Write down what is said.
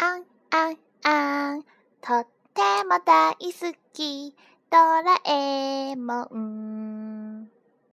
あんあんあん。とっても大好き。ドラえもん。